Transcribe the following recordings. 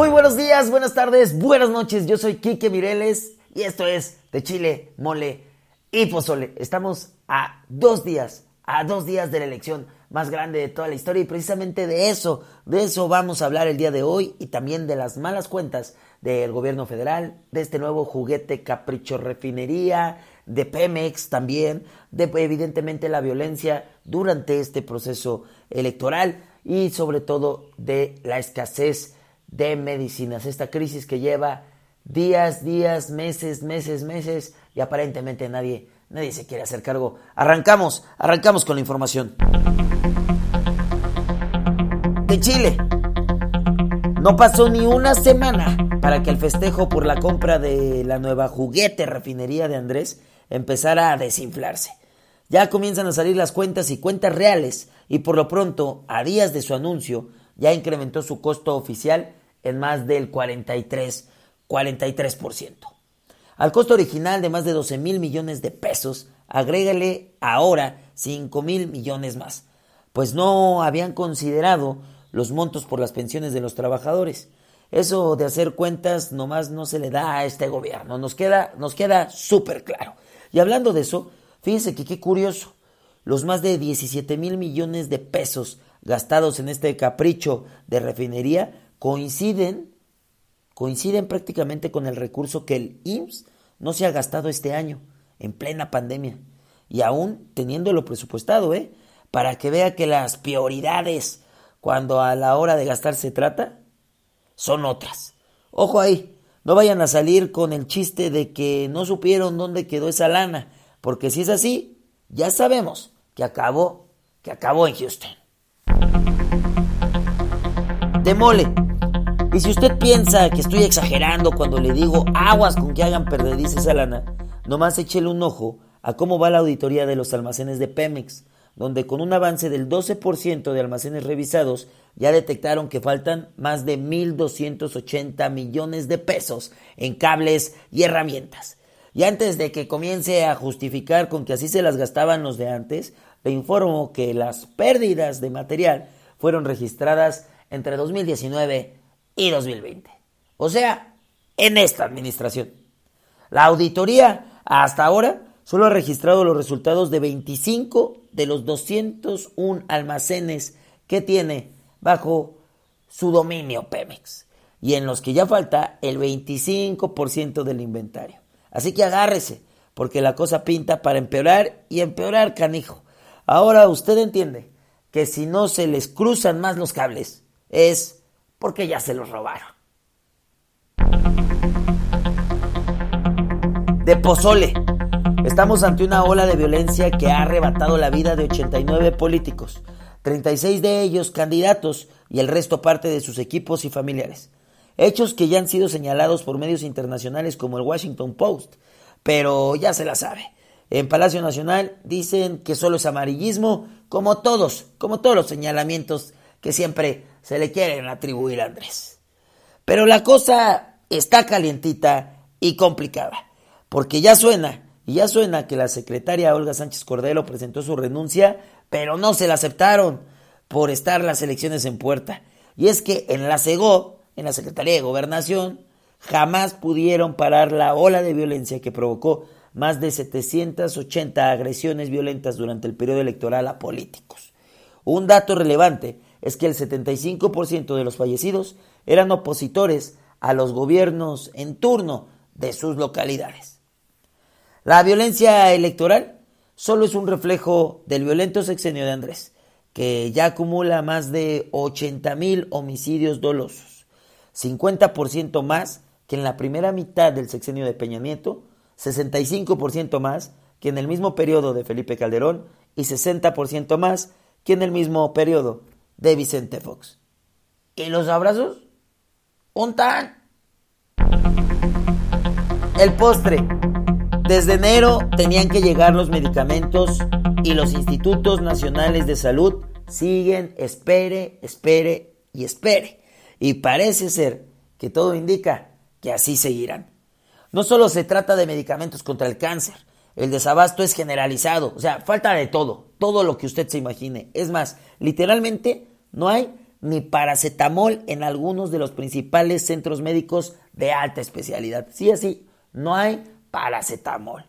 Muy buenos días, buenas tardes, buenas noches. Yo soy Quique Mireles y esto es de Chile, Mole y Pozole. Estamos a dos días, a dos días de la elección más grande de toda la historia y precisamente de eso, de eso vamos a hablar el día de hoy y también de las malas cuentas del gobierno federal, de este nuevo juguete capricho refinería, de Pemex también, de evidentemente la violencia durante este proceso electoral y sobre todo de la escasez de medicinas. Esta crisis que lleva días, días, meses, meses, meses y aparentemente nadie, nadie se quiere hacer cargo. Arrancamos, arrancamos con la información. De Chile. No pasó ni una semana para que el festejo por la compra de la nueva juguete refinería de Andrés empezara a desinflarse. Ya comienzan a salir las cuentas y cuentas reales y por lo pronto, a días de su anuncio, ya incrementó su costo oficial en más del 43, 43%. Al costo original de más de 12 mil millones de pesos, agrégale ahora 5 mil millones más, pues no habían considerado los montos por las pensiones de los trabajadores. Eso de hacer cuentas nomás no se le da a este gobierno, nos queda, nos queda súper claro. Y hablando de eso, fíjense que qué curioso, los más de 17 mil millones de pesos gastados en este capricho de refinería coinciden, coinciden prácticamente con el recurso que el IMSS no se ha gastado este año, en plena pandemia, y aún teniéndolo presupuestado, ¿eh? Para que vea que las prioridades, cuando a la hora de gastar se trata, son otras. Ojo ahí, no vayan a salir con el chiste de que no supieron dónde quedó esa lana, porque si es así, ya sabemos que acabó, que acabó en Houston. De mole. Y si usted piensa que estoy exagerando cuando le digo aguas con que hagan perdedices esa lana, nomás échele un ojo a cómo va la auditoría de los almacenes de Pemex, donde con un avance del 12% de almacenes revisados ya detectaron que faltan más de 1.280 millones de pesos en cables y herramientas. Y antes de que comience a justificar con que así se las gastaban los de antes, le informo que las pérdidas de material fueron registradas entre 2019 y 2020. O sea, en esta administración. La auditoría hasta ahora solo ha registrado los resultados de 25 de los 201 almacenes que tiene bajo su dominio Pemex y en los que ya falta el 25% del inventario. Así que agárrese, porque la cosa pinta para empeorar y empeorar, canijo. Ahora usted entiende que si no se les cruzan más los cables, es porque ya se los robaron. De pozole. Estamos ante una ola de violencia que ha arrebatado la vida de 89 políticos, 36 de ellos candidatos y el resto parte de sus equipos y familiares. Hechos que ya han sido señalados por medios internacionales como el Washington Post, pero ya se la sabe. En Palacio Nacional dicen que solo es amarillismo, como todos, como todos los señalamientos que siempre se le quieren atribuir a Andrés. Pero la cosa está calientita y complicada, porque ya suena, y ya suena que la secretaria Olga Sánchez Cordero presentó su renuncia, pero no se la aceptaron por estar las elecciones en puerta. Y es que en la CEGO, en la Secretaría de Gobernación, jamás pudieron parar la ola de violencia que provocó más de 780 agresiones violentas durante el periodo electoral a políticos. Un dato relevante es que el 75% de los fallecidos eran opositores a los gobiernos en turno de sus localidades. La violencia electoral solo es un reflejo del violento sexenio de Andrés, que ya acumula más de 80 mil homicidios dolosos, 50% más que en la primera mitad del sexenio de Peña Nieto, 65% más que en el mismo periodo de Felipe Calderón y 60% más que en el mismo periodo de Vicente Fox. ¿Y los abrazos? ¿Untan? El postre. Desde enero tenían que llegar los medicamentos y los institutos nacionales de salud siguen, espere, espere y espere. Y parece ser que todo indica que así seguirán. No solo se trata de medicamentos contra el cáncer, el desabasto es generalizado, o sea, falta de todo, todo lo que usted se imagine. Es más, literalmente no hay ni paracetamol en algunos de los principales centros médicos de alta especialidad. Sí, así, no hay paracetamol.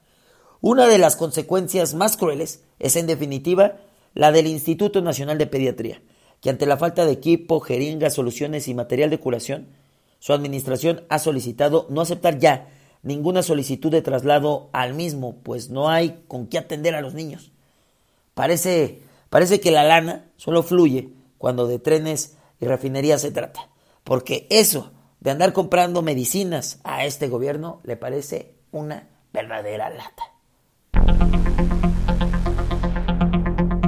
Una de las consecuencias más crueles es, en definitiva, la del Instituto Nacional de Pediatría, que ante la falta de equipo, jeringas, soluciones y material de curación, su administración ha solicitado no aceptar ya ninguna solicitud de traslado al mismo, pues no hay con qué atender a los niños. Parece, parece que la lana solo fluye cuando de trenes y refinerías se trata, porque eso de andar comprando medicinas a este gobierno le parece una verdadera lata.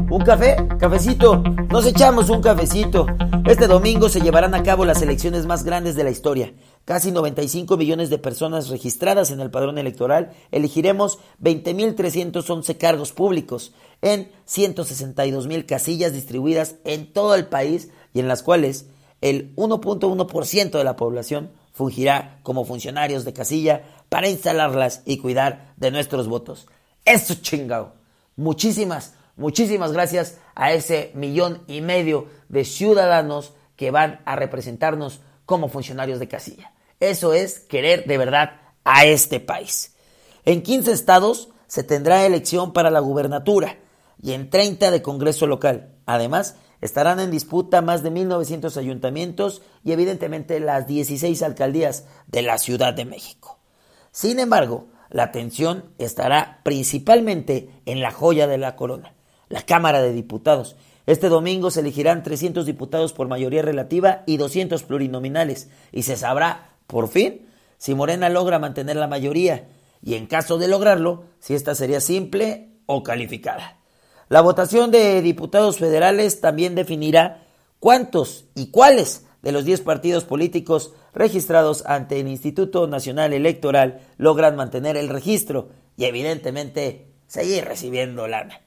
¿Un café? Cafecito. Nos echamos un cafecito. Este domingo se llevarán a cabo las elecciones más grandes de la historia. Casi 95 millones de personas registradas en el padrón electoral. Elegiremos 20.311 cargos públicos en 162.000 casillas distribuidas en todo el país y en las cuales el 1.1% de la población fungirá como funcionarios de casilla para instalarlas y cuidar de nuestros votos. Eso chingao. Muchísimas Muchísimas gracias a ese millón y medio de ciudadanos que van a representarnos como funcionarios de casilla. Eso es querer de verdad a este país. En 15 estados se tendrá elección para la gubernatura y en 30 de Congreso local. Además, estarán en disputa más de 1.900 ayuntamientos y evidentemente las 16 alcaldías de la Ciudad de México. Sin embargo, la atención estará principalmente en la joya de la corona, la Cámara de Diputados. Este domingo se elegirán 300 diputados por mayoría relativa y 200 plurinominales y se sabrá, por fin, si Morena logra mantener la mayoría y en caso de lograrlo, si esta sería simple o calificada. La votación de diputados federales también definirá cuántos y cuáles de los 10 partidos políticos registrados ante el Instituto Nacional Electoral logran mantener el registro y evidentemente seguir recibiendo lana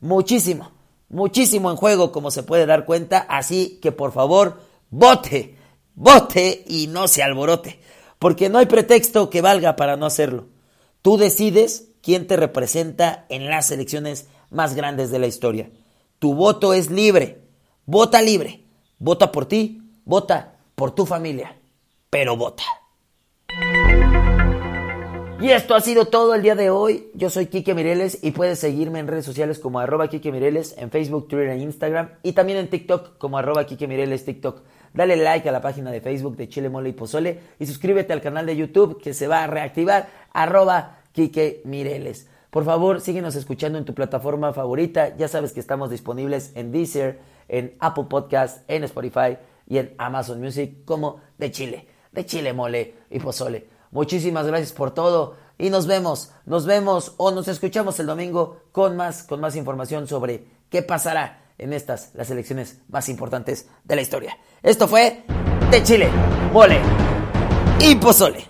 muchísimo, muchísimo en juego, como se puede dar cuenta. Así que por favor, vote, vote y no se alborote, porque no hay pretexto que valga para no hacerlo. Tú decides quién te representa en las elecciones más grandes de la historia. Tu voto es libre. Vota libre. Vota por ti, vota por tu familia, pero vota. Y esto ha sido todo el día de hoy. Yo soy Kike Mireles y puedes seguirme en redes sociales como arroba Kike Mireles, en Facebook, Twitter e Instagram y también en TikTok como arroba Kike Mireles TikTok. Dale like a la página de Facebook de Chile Mole y Pozole y suscríbete al canal de YouTube que se va a reactivar arroba Kike Mireles. Por favor, síguenos escuchando en tu plataforma favorita. Ya sabes que estamos disponibles en Deezer, en Apple Podcast, en Spotify y en Amazon Music como de Chile, de Chile Mole y Pozole. Muchísimas gracias por todo y nos vemos, nos vemos o nos escuchamos el domingo con más, con más información sobre qué pasará en estas, las elecciones más importantes de la historia. Esto fue de Chile, mole y pozole.